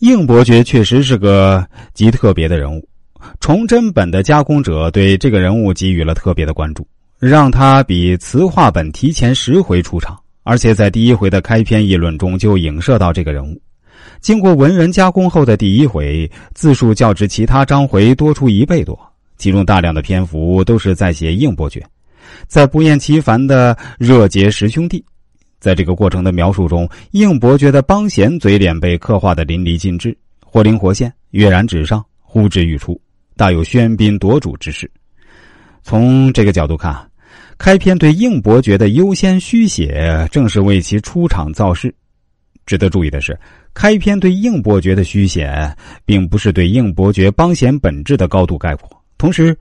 应伯爵确实是个极特别的人物，崇祯本的加工者对这个人物给予了特别的关注，让他比词话本提前十回出场，而且在第一回的开篇议论中就影射到这个人物。经过文人加工后的第一回，字数较之其他章回多出一倍多，其中大量的篇幅都是在写应伯爵，在不厌其烦的热结十兄弟。在这个过程的描述中，应伯爵的帮闲嘴脸被刻画的淋漓尽致，活灵活现，跃然纸上，呼之欲出，大有喧宾夺主之势。从这个角度看，开篇对应伯爵的优先虚写，正是为其出场造势。值得注意的是，开篇对应伯爵的虚写，并不是对应伯爵帮闲本质的高度概括。同时，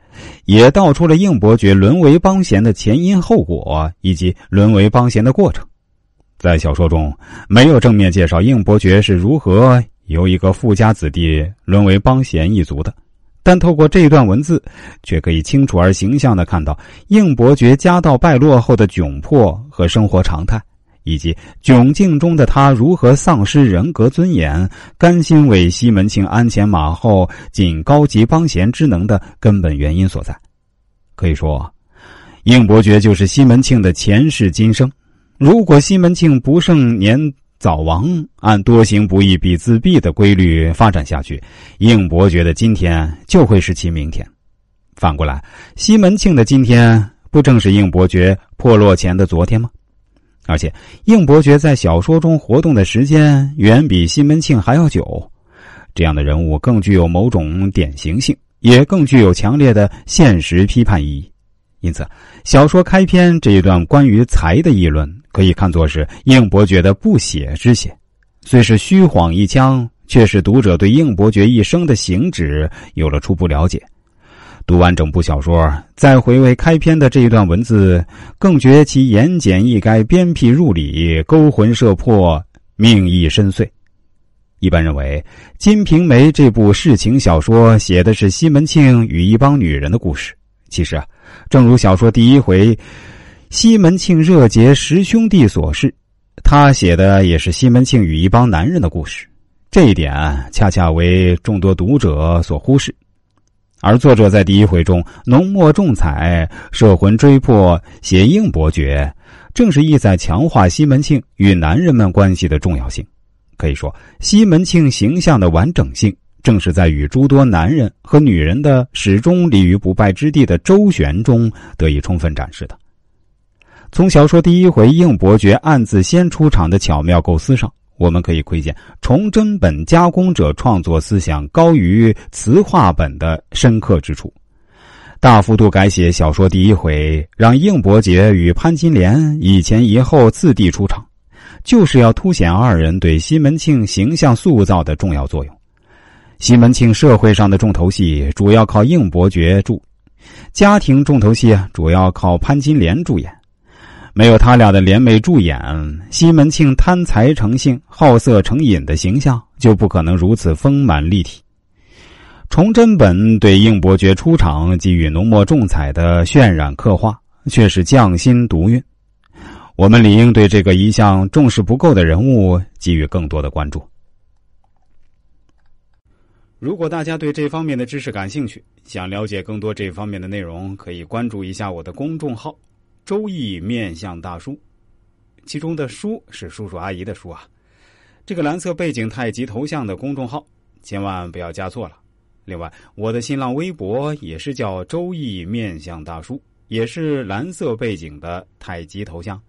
也道出了应伯爵沦为帮闲的前因后果，以及沦为帮闲的过程。在小说中，没有正面介绍应伯爵是如何由一个富家子弟沦为帮闲一族的，但透过这一段文字，却可以清楚而形象的看到应伯爵家道败落后的窘迫和生活常态，以及窘境中的他如何丧失人格尊严，甘心为西门庆鞍前马后，尽高级帮闲之能的根本原因所在。可以说，应伯爵就是西门庆的前世今生。如果西门庆不胜年早亡，按多行不义必自毙的规律发展下去，应伯爵的今天就会是其明天。反过来，西门庆的今天不正是应伯爵破落前的昨天吗？而且，应伯爵在小说中活动的时间远比西门庆还要久，这样的人物更具有某种典型性，也更具有强烈的现实批判意义。因此，小说开篇这一段关于财的议论。可以看作是应伯爵的不写之写，虽是虚晃一枪，却使读者对应伯爵一生的行止有了初步了解。读完整部小说，再回味开篇的这一段文字，更觉其言简意赅、鞭辟入里、勾魂摄魄、命意深邃。一般认为，《金瓶梅》这部世情小说写的是西门庆与一帮女人的故事。其实啊，正如小说第一回。西门庆热结十兄弟所示，他写的也是西门庆与一帮男人的故事，这一点恰恰为众多读者所忽视。而作者在第一回中浓墨重彩、摄魂追魄写应伯爵，正是意在强化西门庆与男人们关系的重要性。可以说，西门庆形象的完整性，正是在与诸多男人和女人的始终立于不败之地的周旋中得以充分展示的。从小说第一回应伯爵暗自先出场的巧妙构思上，我们可以窥见崇祯本加工者创作思想高于词话本的深刻之处。大幅度改写小说第一回，让应伯爵与潘金莲一前一后次第出场，就是要凸显二人对西门庆形象塑造的重要作用。西门庆社会上的重头戏主要靠应伯爵助，家庭重头戏主要靠潘金莲助演。没有他俩的联袂助演，西门庆贪财成性、好色成瘾的形象就不可能如此丰满立体。崇祯本对应伯爵出场给予浓墨重彩的渲染刻画，却是匠心独运。我们理应对这个一向重视不够的人物给予更多的关注。如果大家对这方面的知识感兴趣，想了解更多这方面的内容，可以关注一下我的公众号。周易面向大叔，其中的“叔”是叔叔阿姨的“叔”啊。这个蓝色背景太极头像的公众号，千万不要加错了。另外，我的新浪微博也是叫“周易面向大叔”，也是蓝色背景的太极头像。